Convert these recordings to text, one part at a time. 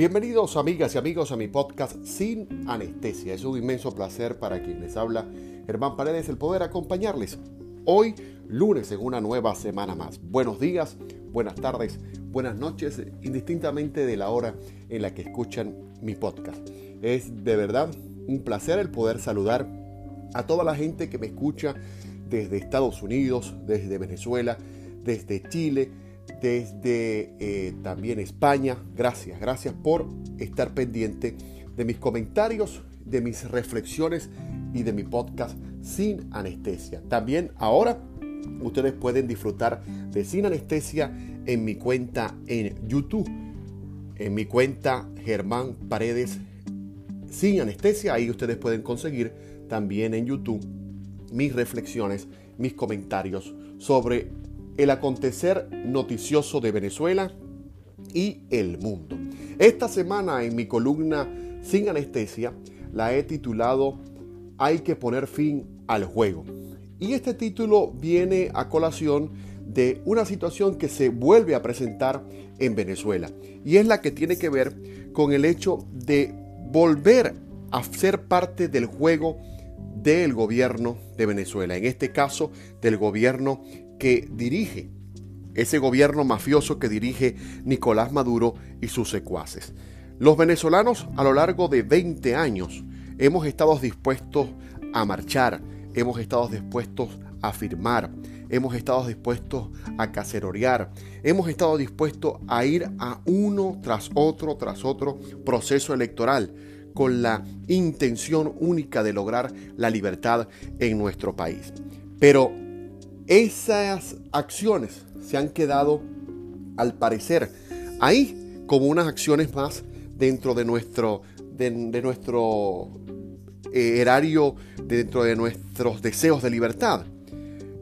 Bienvenidos amigas y amigos a mi podcast Sin Anestesia. Es un inmenso placer para quien les habla Germán Paredes el poder acompañarles hoy lunes en una nueva semana más. Buenos días, buenas tardes, buenas noches, indistintamente de la hora en la que escuchan mi podcast. Es de verdad un placer el poder saludar a toda la gente que me escucha desde Estados Unidos, desde Venezuela, desde Chile, desde eh, también España. Gracias, gracias por estar pendiente de mis comentarios, de mis reflexiones y de mi podcast Sin Anestesia. También ahora ustedes pueden disfrutar de Sin Anestesia en mi cuenta en YouTube, en mi cuenta Germán Paredes Sin Anestesia. Ahí ustedes pueden conseguir también en YouTube mis reflexiones, mis comentarios sobre el acontecer noticioso de Venezuela y el mundo. Esta semana en mi columna Sin Anestesia la he titulado Hay que poner fin al juego. Y este título viene a colación de una situación que se vuelve a presentar en Venezuela. Y es la que tiene que ver con el hecho de volver a ser parte del juego del gobierno de Venezuela. En este caso, del gobierno que dirige, ese gobierno mafioso que dirige Nicolás Maduro y sus secuaces. Los venezolanos a lo largo de 20 años hemos estado dispuestos a marchar, hemos estado dispuestos a firmar, hemos estado dispuestos a cacerorear, hemos estado dispuestos a ir a uno tras otro, tras otro proceso electoral con la intención única de lograr la libertad en nuestro país. Pero esas acciones se han quedado, al parecer, ahí como unas acciones más dentro de nuestro, de, nuestro eh, erario, dentro de nuestros deseos de libertad.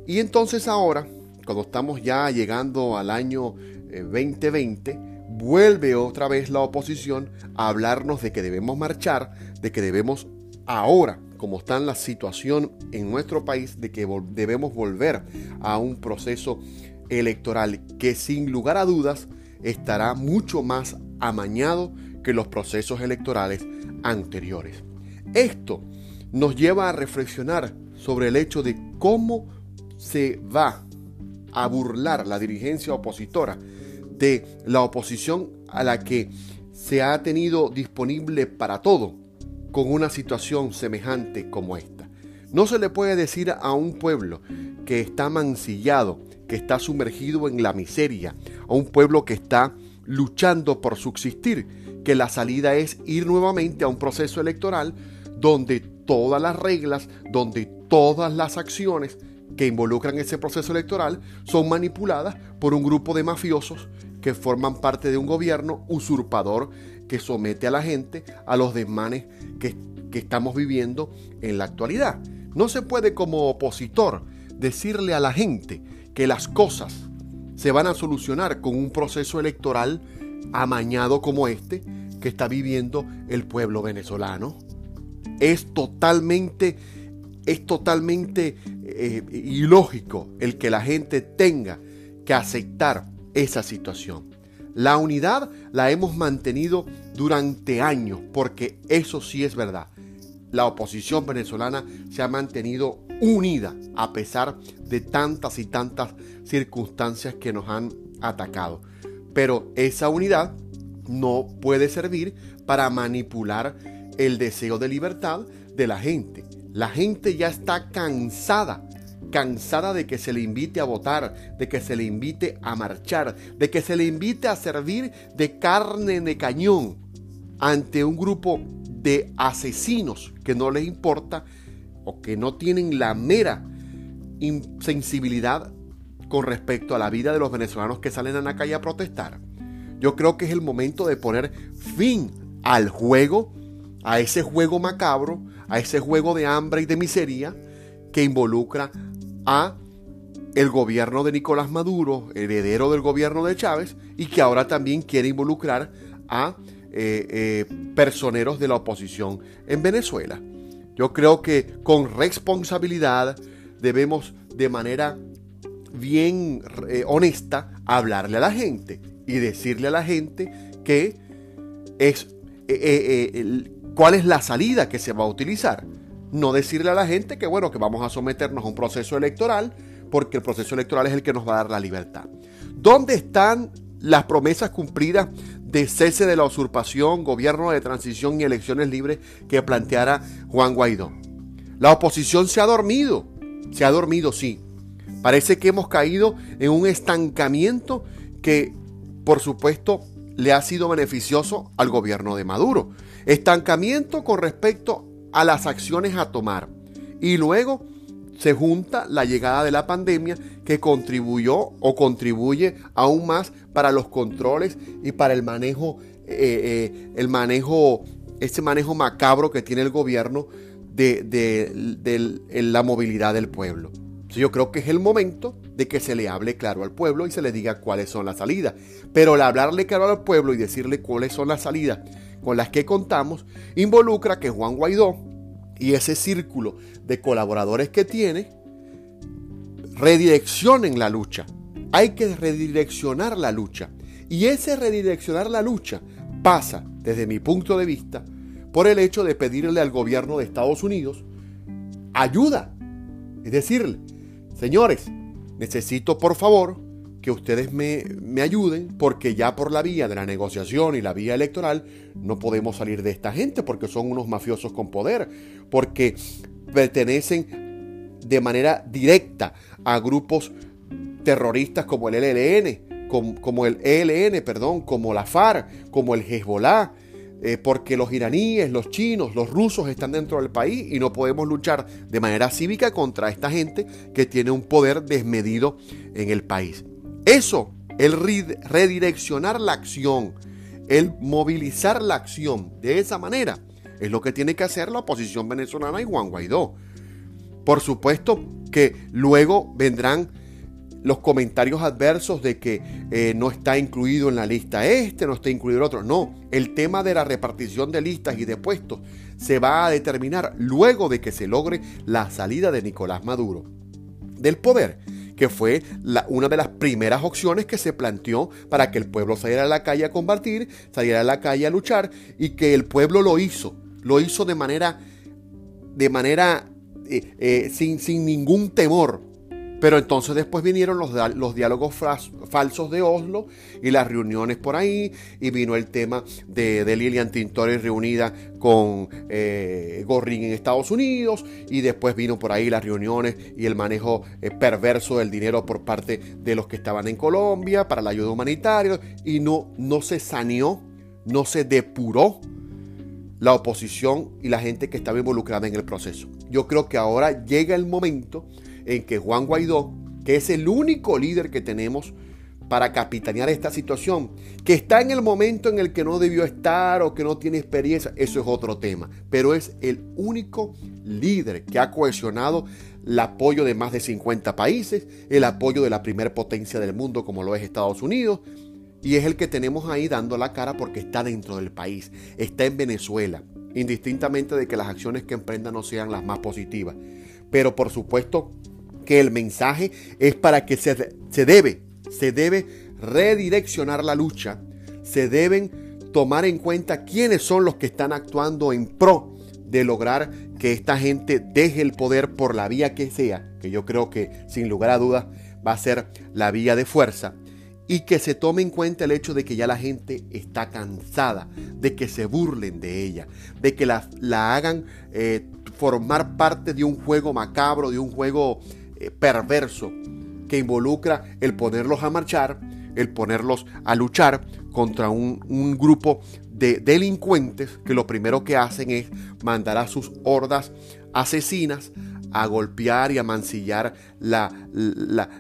Y entonces ahora, cuando estamos ya llegando al año 2020, eh, vuelve otra vez la oposición a hablarnos de que debemos marchar, de que debemos ahora como está la situación en nuestro país, de que debemos volver a un proceso electoral que sin lugar a dudas estará mucho más amañado que los procesos electorales anteriores. Esto nos lleva a reflexionar sobre el hecho de cómo se va a burlar la dirigencia opositora de la oposición a la que se ha tenido disponible para todo con una situación semejante como esta. No se le puede decir a un pueblo que está mancillado, que está sumergido en la miseria, a un pueblo que está luchando por subsistir, que la salida es ir nuevamente a un proceso electoral donde todas las reglas, donde todas las acciones que involucran ese proceso electoral son manipuladas por un grupo de mafiosos que forman parte de un gobierno usurpador que somete a la gente a los desmanes que, estamos viviendo en la actualidad. No se puede como opositor decirle a la gente que las cosas se van a solucionar con un proceso electoral amañado como este que está viviendo el pueblo venezolano. Es totalmente, es totalmente eh, ilógico el que la gente tenga que aceptar esa situación. La unidad la hemos mantenido durante años, porque eso sí es verdad. La oposición venezolana se ha mantenido unida a pesar de tantas y tantas circunstancias que nos han atacado. Pero esa unidad no puede servir para manipular el deseo de libertad de la gente. La gente ya está cansada cansada de que se le invite a votar, de que se le invite a marchar, de que se le invite a servir de carne de cañón ante un grupo de asesinos que no les importa o que no tienen la mera insensibilidad con respecto a la vida de los venezolanos que salen a la calle a protestar. Yo creo que es el momento de poner fin al juego, a ese juego macabro, a ese juego de hambre y de miseria que involucra a el gobierno de Nicolás Maduro, heredero del gobierno de Chávez, y que ahora también quiere involucrar a eh, eh, personeros de la oposición en Venezuela. Yo creo que con responsabilidad debemos de manera bien eh, honesta hablarle a la gente y decirle a la gente que es cuál es la salida que se va a utilizar. No decirle a la gente que bueno, que vamos a someternos a un proceso electoral, porque el proceso electoral es el que nos va a dar la libertad. ¿Dónde están las promesas cumplidas de cese de la usurpación, gobierno de transición y elecciones libres que planteara Juan Guaidó? La oposición se ha dormido, se ha dormido, sí. Parece que hemos caído en un estancamiento que, por supuesto, le ha sido beneficioso al gobierno de Maduro. Estancamiento con respecto a las acciones a tomar. Y luego se junta la llegada de la pandemia que contribuyó o contribuye aún más para los controles y para el manejo, eh, eh, el manejo, ese manejo macabro que tiene el gobierno de, de la movilidad del pueblo. Yo creo que es el momento de que se le hable claro al pueblo y se le diga cuáles son las salidas. Pero el hablarle claro al pueblo y decirle cuáles son las salidas con las que contamos involucra que Juan Guaidó y ese círculo de colaboradores que tiene redireccionen la lucha. Hay que redireccionar la lucha. Y ese redireccionar la lucha pasa, desde mi punto de vista, por el hecho de pedirle al gobierno de Estados Unidos ayuda. Es decirle, señores, necesito por favor que ustedes me, me, ayuden porque ya por la vía de la negociación y la vía electoral no podemos salir de esta gente porque son unos mafiosos con poder, porque pertenecen de manera directa a grupos terroristas como el LLN, como, el ELN, perdón, como la FARC, como el Hezbollah, eh, porque los iraníes, los chinos, los rusos están dentro del país y no podemos luchar de manera cívica contra esta gente que tiene un poder desmedido en el país. Eso, el redireccionar la acción, el movilizar la acción de esa manera, es lo que tiene que hacer la oposición venezolana y Juan Guaidó. Por supuesto que luego vendrán los comentarios adversos de que eh, no está incluido en la lista este, no está incluido el otro. No, el tema de la repartición de listas y de puestos se va a determinar luego de que se logre la salida de Nicolás Maduro del poder, que fue una de las primeras opciones que se planteó para que el pueblo saliera a la calle a combatir, saliera a la calle a luchar y que el pueblo lo hizo, lo hizo de manera, de manera eh, eh, sin, sin ningún temor, pero entonces después vinieron los, los, diálogos falsos de Oslo y las reuniones por ahí, y vino el tema de, Lilian Tintori reunida con eh, en Estados Unidos, y después vino por ahí las reuniones y el manejo eh, perverso del dinero por parte de los que estaban en Colombia para la ayuda humanitaria, y no, no se saneó, no se depuró la oposición y la gente que estaba involucrada en el proceso. Yo creo que ahora llega el momento en que Juan Guaidó, que es el único líder que tenemos para capitanear esta situación, que está en el momento en el que no debió estar o que no tiene experiencia, eso es otro tema, pero es el único líder que ha cohesionado el apoyo de más de 50 países, el apoyo de la primera potencia del mundo como lo es Estados Unidos, y es el que tenemos ahí dando la cara porque está dentro del país, está en Venezuela, indistintamente de que las acciones que emprenda no sean las más positivas. Pero por supuesto que el mensaje es para que se, se debe, se debe redireccionar la lucha, se deben tomar en cuenta quiénes son los que están actuando en pro de lograr que esta gente deje el poder por la vía que sea, que yo creo que sin lugar a dudas va a ser la vía de fuerza, y que se tome en cuenta el hecho de que ya la gente está cansada, de que se burlen de ella, de que la, la hagan eh, formar parte de un juego macabro, de un juego eh, perverso que involucra el ponerlos a marchar, el ponerlos a luchar contra un, grupo de delincuentes que lo primero que hacen es mandar a sus hordas asesinas a golpear y a mancillar la,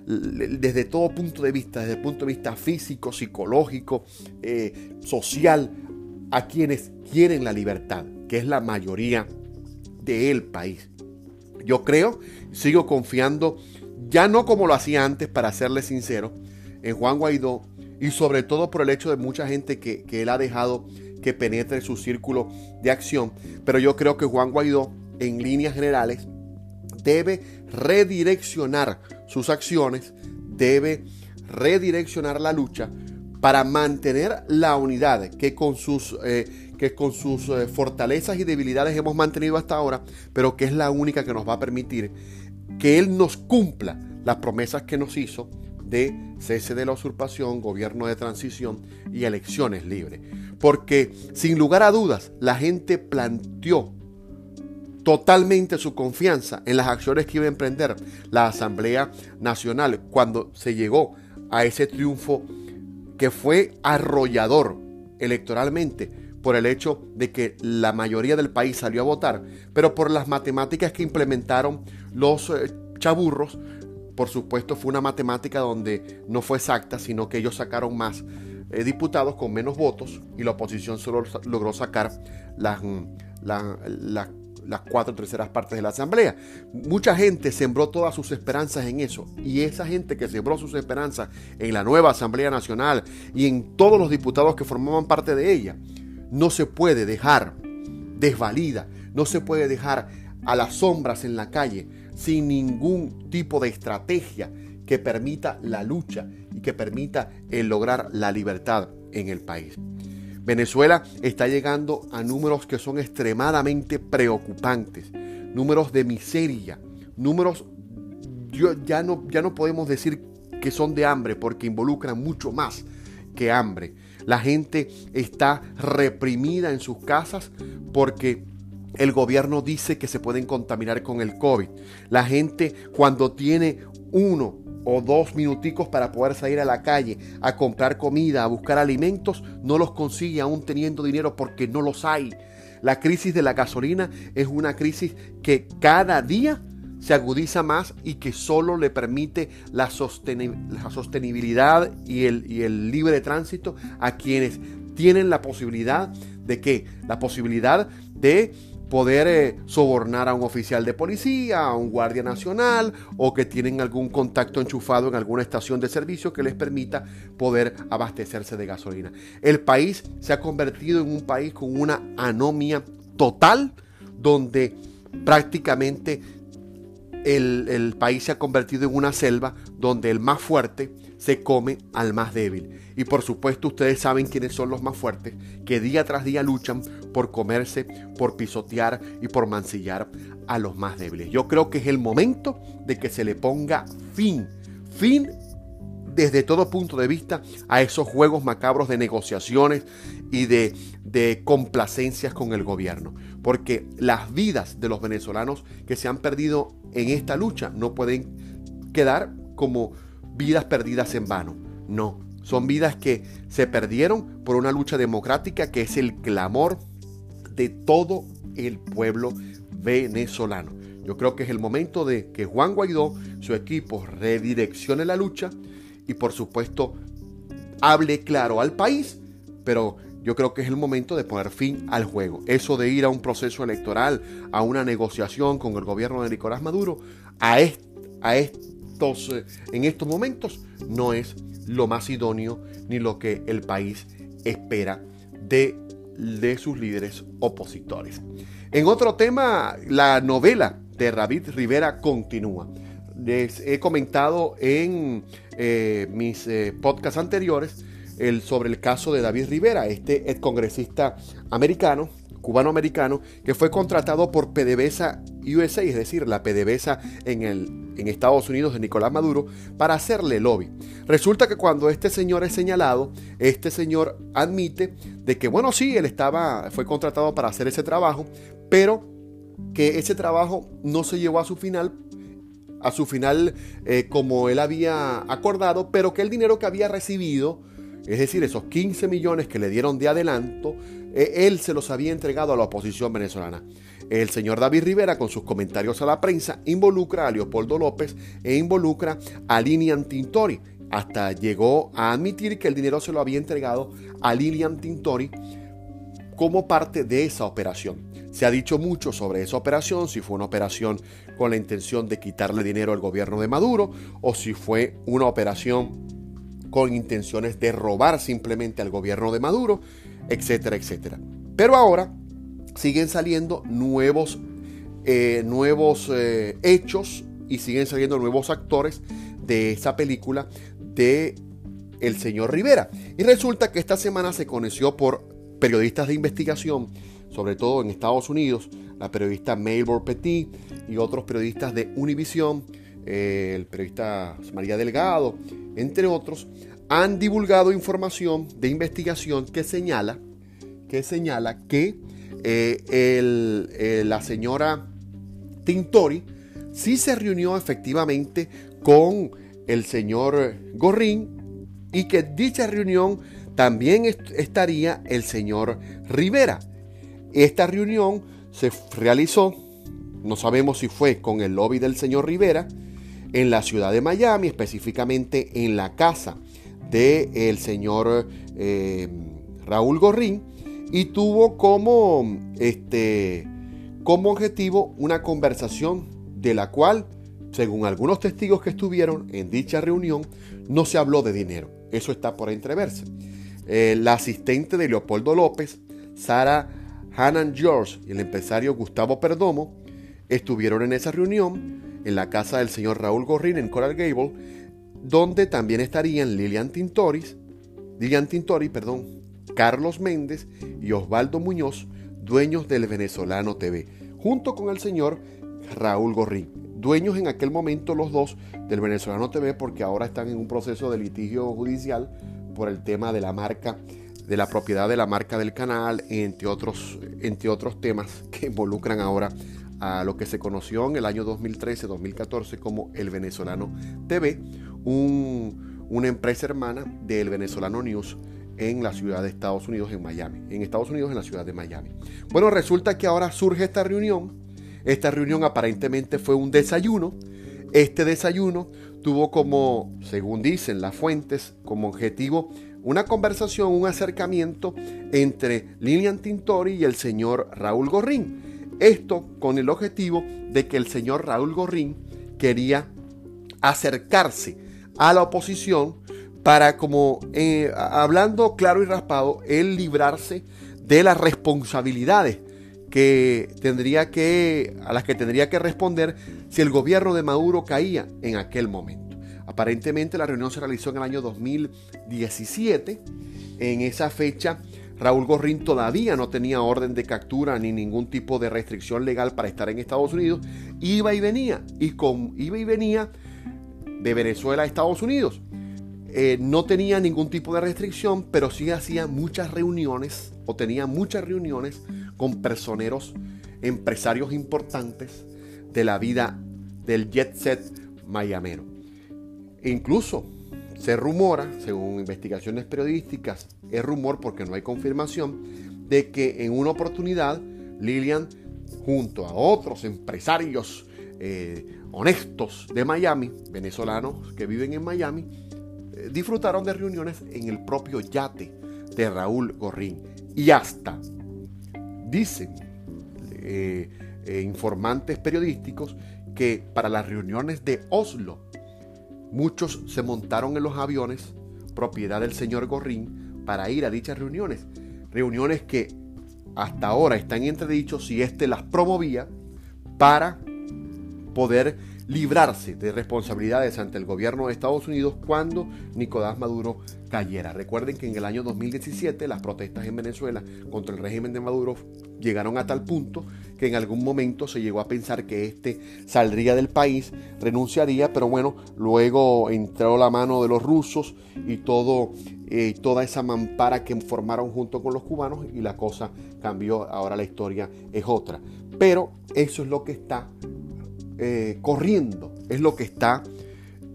desde todo punto de vista, desde el punto de vista físico, psicológico, eh, social, a quienes quieren la libertad, que es la mayoría del país. Yo creo, sigo confiando, ya no como lo hacía antes, para serle sincero, en Juan Guaidó y sobre todo por el hecho de mucha gente que, él ha dejado que penetre su círculo de acción. Pero yo creo que Juan Guaidó, en líneas generales, debe redireccionar sus acciones, debe redireccionar la lucha para mantener la unidad que con sus, eh, que con sus eh, fortalezas y debilidades hemos mantenido hasta ahora, pero que es la única que nos va a permitir que Él nos cumpla las promesas que nos hizo de cese de la usurpación, gobierno de transición y elecciones libres. Porque sin lugar a dudas, la gente planteó totalmente su confianza en las acciones que iba a emprender la Asamblea Nacional cuando se llegó a ese triunfo que fue arrollador electoralmente por el hecho de que la mayoría del país salió a votar, pero por las matemáticas que implementaron los eh, chaburros, por supuesto fue una matemática donde no fue exacta, sino que ellos sacaron más eh, diputados con menos votos y la oposición solo logró sacar las las cuatro terceras partes de la asamblea. Mucha gente sembró todas sus esperanzas en eso y esa gente que sembró sus esperanzas en la nueva Asamblea Nacional y en todos los diputados que formaban parte de ella, no se puede dejar desvalida, no se puede dejar a las sombras en la calle sin ningún tipo de estrategia que permita la lucha y que permita el lograr la libertad en el país. Venezuela está llegando a números que son extremadamente preocupantes, números de miseria, números ya no, ya no podemos decir que son de hambre porque involucran mucho más que hambre. La gente está reprimida en sus casas porque el gobierno dice que se pueden contaminar con el COVID. La gente cuando tiene uno o dos minuticos para poder salir a la calle a comprar comida, a buscar alimentos, no los consigue aún teniendo dinero porque no los hay. La crisis de la gasolina es una crisis que cada día se agudiza más y que solo le permite la, sostenibilidad y el, libre tránsito a quienes tienen la posibilidad de que la posibilidad de poder eh, sobornar a un oficial de policía, a un guardia nacional o que tienen algún contacto enchufado en alguna estación de servicio que les permita poder abastecerse de gasolina. El país se ha convertido en un país con una anomia total donde prácticamente el, país se ha convertido en una selva donde el más fuerte se come al más débil. Y por supuesto ustedes saben quiénes son los más fuertes, que día tras día luchan por comerse, por pisotear y por mancillar a los más débiles. Yo creo que es el momento de que se le ponga fin, fin desde todo punto de vista a esos juegos macabros de negociaciones y de, complacencias con el gobierno. Porque las vidas de los venezolanos que se han perdido en esta lucha no pueden quedar como vidas perdidas en vano. No, son vidas que se perdieron por una lucha democrática que es el clamor de todo el pueblo venezolano. Yo creo que es el momento de que Juan Guaidó, su equipo, redireccione la lucha y por supuesto hable claro al país, pero yo creo que es el momento de poner fin al juego. Eso de ir a un proceso electoral, a una negociación con el gobierno de Nicolás Maduro, a, estos, eh, en estos momentos no es lo más idóneo ni lo que el país espera de, de sus líderes opositores. En otro tema, la novela de David Rivera continúa. Les he comentado en eh, mis eh, podcasts anteriores sobre el caso de David Rivera, este ex congresista americano, cubano-americano, que fue contratado por PDVSA USA, es decir, la PDVSA en, en Estados Unidos de Nicolás Maduro, para hacerle lobby. Resulta que cuando este señor es señalado, este señor admite de que, bueno, sí, él estaba, fue contratado para hacer ese trabajo, pero que ese trabajo no se llevó a su final a su final eh, como él había acordado, pero que el dinero que había recibido es decir, esos 15 millones que le dieron de adelanto, eh, él se los había entregado a la oposición venezolana. El señor David Rivera, con sus comentarios a la prensa, involucra a Leopoldo López e involucra a Lilian Tintori. Hasta llegó a admitir que el dinero se lo había entregado a Lilian Tintori como parte de esa operación. Se ha dicho mucho sobre esa operación, si fue una operación con la intención de quitarle dinero al gobierno de Maduro o si fue una operación con intenciones de robar simplemente al gobierno de Maduro, etcétera, etcétera. Pero ahora siguen saliendo nuevos, eh, nuevos eh, hechos y siguen saliendo nuevos actores de esa película de el señor Rivera. Y resulta que esta semana se conoció por periodistas de investigación, sobre todo en Estados Unidos, la periodista Maybor Petit y otros periodistas de Univision, eh, el periodista María Delgado, entre otros, han divulgado información de investigación que señala que, señala que eh, eh, la señora Tintori sí se reunió efectivamente con el señor Gorrín y que dicha reunión también estaría el señor Rivera. Esta reunión se realizó, no sabemos si fue con el lobby del señor Rivera, en la ciudad de Miami, específicamente en la casa del señor eh, Raúl Gorrín, y tuvo como, este, como objetivo una conversación de la cual, según algunos testigos que estuvieron en dicha reunión, no se habló de dinero. Eso está por entreverse. Eh, la asistente de Leopoldo López, Sara Hanan George y el empresario Gustavo Perdomo estuvieron en esa reunión en la casa del señor Raúl Gorrín en Coral Gable, donde también estarían Lilian Tintoris, Lilian Tintori, perdón, Carlos Méndez y Osvaldo Muñoz, dueños del Venezolano TV, junto con el señor Raúl Gorrín, dueños en aquel momento los dos del Venezolano TV porque ahora están en un proceso de litigio judicial por el tema de la marca, de la propiedad de la marca del canal, entre otros, entre otros temas que involucran ahora a lo que se conoció en el año 2013-2014 como el Venezolano TV, una empresa hermana del Venezolano News en la ciudad de Estados Unidos, en Miami. En Estados Unidos, en la ciudad de Miami. Bueno, resulta que ahora surge esta reunión. Esta reunión aparentemente fue un desayuno. Este desayuno tuvo como, según dicen las fuentes, como objetivo una conversación, un acercamiento entre Lilian Tintori y el señor Raúl Gorrín. Esto con el objetivo de que el señor Raúl Gorrín quería acercarse a la oposición para, como eh, hablando claro y raspado, él librarse de las responsabilidades que tendría que, a las que tendría que responder si el gobierno de Maduro caía en aquel momento. Aparentemente la reunión se realizó en el año 2017. En esa fecha Raúl Gorrín todavía no tenía orden de captura ni ningún tipo de restricción legal para estar en Estados Unidos. Iba y venía, y con, iba y venía de Venezuela a Estados Unidos. Eh, no tenía ningún tipo de restricción, pero sí hacía muchas reuniones o tenía muchas reuniones con personeros, empresarios importantes de la vida del jet set mayamero. Incluso se rumora, según investigaciones periodísticas, es rumor porque no hay confirmación, de que en una oportunidad Lilian, junto a otros empresarios eh, honestos de Miami, venezolanos que viven en Miami, eh, disfrutaron de reuniones en el propio yate de Raúl Gorrín. Y hasta, dicen eh, informantes periodísticos, que para las reuniones de Oslo, muchos se montaron en los aviones, propiedad del señor Gorrín, para ir a dichas reuniones. Reuniones que hasta ahora están entredichos si éste las promovía para poder librarse de responsabilidades ante el gobierno de Estados Unidos cuando Nicolás Maduro cayera. Recuerden que en el año 2017 las protestas en Venezuela contra el régimen de Maduro llegaron a tal punto que en algún momento se llegó a pensar que este saldría del país, renunciaría, pero bueno, luego entró la mano de los rusos y todo, eh, toda esa mampara que formaron junto con los cubanos y la cosa cambió, ahora la historia es otra. Pero eso es lo que está eh, corriendo. Es lo que está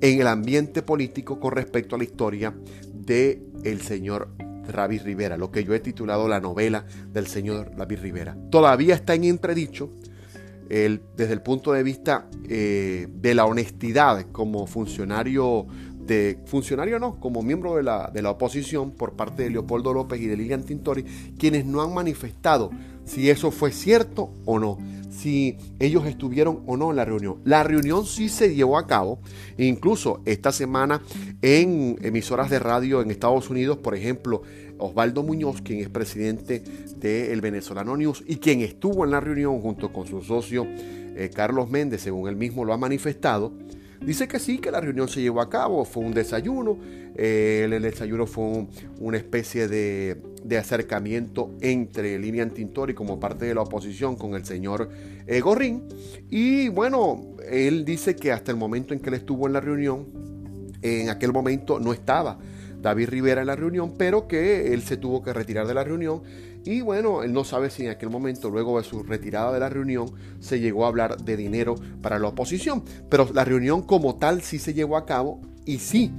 en el ambiente político con respecto a la historia de el señor Ravi Rivera, lo que yo he titulado la novela del señor Ravi Rivera. Todavía está en entredicho desde el punto de vista eh, de la honestidad como funcionario de funcionario no, como miembro de la, de la oposición por parte de Leopoldo López y de Lilian Tintori, quienes no han manifestado si eso fue cierto o no si ellos estuvieron o no en la reunión. La reunión sí se llevó a cabo, incluso esta semana en emisoras de radio en Estados Unidos, por ejemplo, Osvaldo Muñoz, quien es presidente del Venezolano News y quien estuvo en la reunión junto con su socio eh, Carlos Méndez, según él mismo lo ha manifestado, Dice que sí, que la reunión se llevó a cabo, fue un desayuno, eh, el, desayuno fue una especie de, acercamiento entre Lilian Tintori como parte de la oposición con el señor eh, Gorrín. Y bueno, él dice que hasta el momento en que él estuvo en la reunión, en aquel momento no estaba David Rivera en la reunión, pero que él se tuvo que retirar de la reunión y bueno, él no sabe si en aquel momento, luego de su retirada de la reunión, se llegó a hablar de dinero para la oposición, pero la reunión como tal sí se llevó a cabo y sí,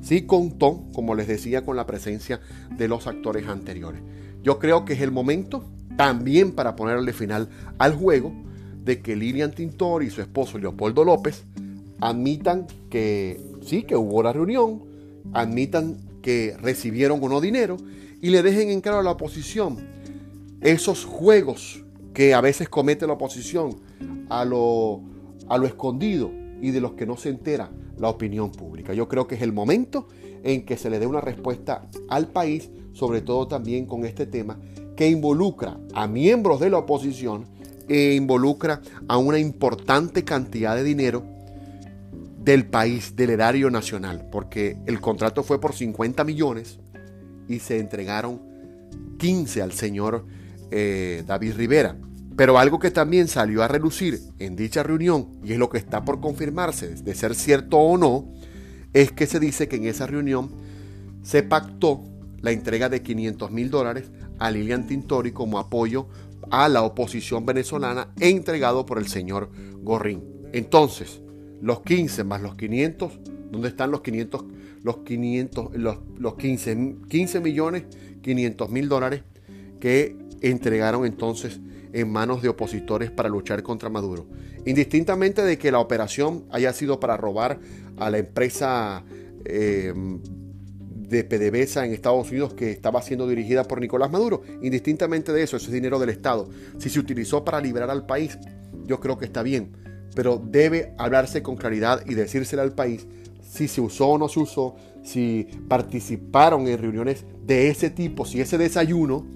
sí contó, como les decía, con la presencia de los actores anteriores. Yo creo que es el momento también para ponerle final al juego de que Lilian Tintor y su esposo Leopoldo López admitan que sí, que hubo la reunión, admitan que recibieron o no dinero y le dejen en claro a la oposición esos juegos que a veces comete la oposición a lo, a lo escondido y de los que no se entera la opinión pública. Yo creo que es el momento en que se le dé una respuesta al país, sobre todo también con este tema que involucra a miembros de la oposición e involucra a una importante cantidad de dinero del país, del erario nacional, porque el contrato fue por 50 millones y se entregaron 15 al señor eh, David Rivera. Pero algo que también salió a relucir en dicha reunión, y es lo que está por confirmarse de ser cierto o no, es que se dice que en esa reunión se pactó la entrega de 500 mil dólares a Lilian Tintori como apoyo a la oposición venezolana entregado por el señor Gorrín. Entonces, los 15 más los 500, ¿dónde están los 500? Los 500, los, los 15, 15 millones 500 mil dólares que entregaron entonces en manos de opositores para luchar contra Maduro. Indistintamente de que la operación haya sido para robar a la empresa eh, de PDVSA en Estados Unidos que estaba siendo dirigida por Nicolás Maduro, indistintamente de eso, ese es dinero del Estado. Si se utilizó para liberar al país, yo creo que está bien pero debe hablarse con claridad y decírselo al país si se usó o no se usó, si participaron en reuniones de ese tipo, si ese desayuno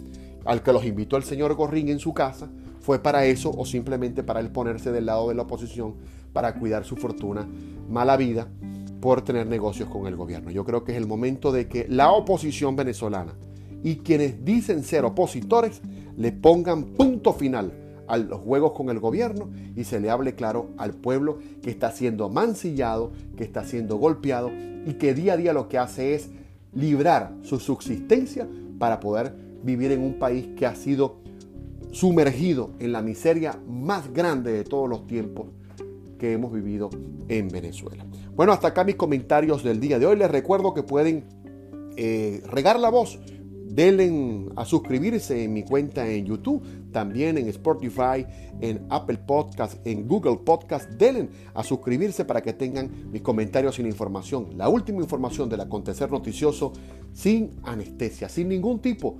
al que los invitó el señor Gorrín en su casa fue para eso o simplemente para él ponerse del lado de la oposición para cuidar su fortuna, mala vida por tener negocios con el gobierno. Yo creo que es el momento de que la oposición venezolana y quienes dicen ser opositores le pongan punto final a los juegos con el gobierno y se le hable claro al pueblo que está siendo mancillado, que está siendo golpeado y que día a día lo que hace es librar su subsistencia para poder vivir en un país que ha sido sumergido en la miseria más grande de todos los tiempos que hemos vivido en Venezuela. Bueno, hasta acá mis comentarios del día de hoy. Les recuerdo que pueden eh, regar la voz Denle a suscribirse en mi cuenta en YouTube, también en Spotify, en Apple Podcast, en Google Podcast. Denle a suscribirse para que tengan mis comentarios sin información. La última información del acontecer noticioso sin anestesia, sin ningún tipo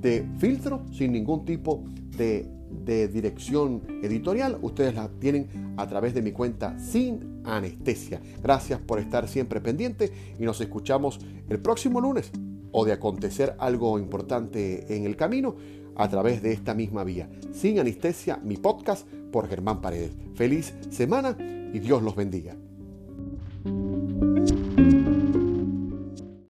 de filtro, sin ningún tipo de, de dirección editorial. Ustedes la tienen a través de mi cuenta sin anestesia. Gracias por estar siempre pendiente y nos escuchamos el próximo lunes o de acontecer algo importante en el camino a través de esta misma vía. Sin anestesia, mi podcast por Germán Paredes. Feliz semana y Dios los bendiga.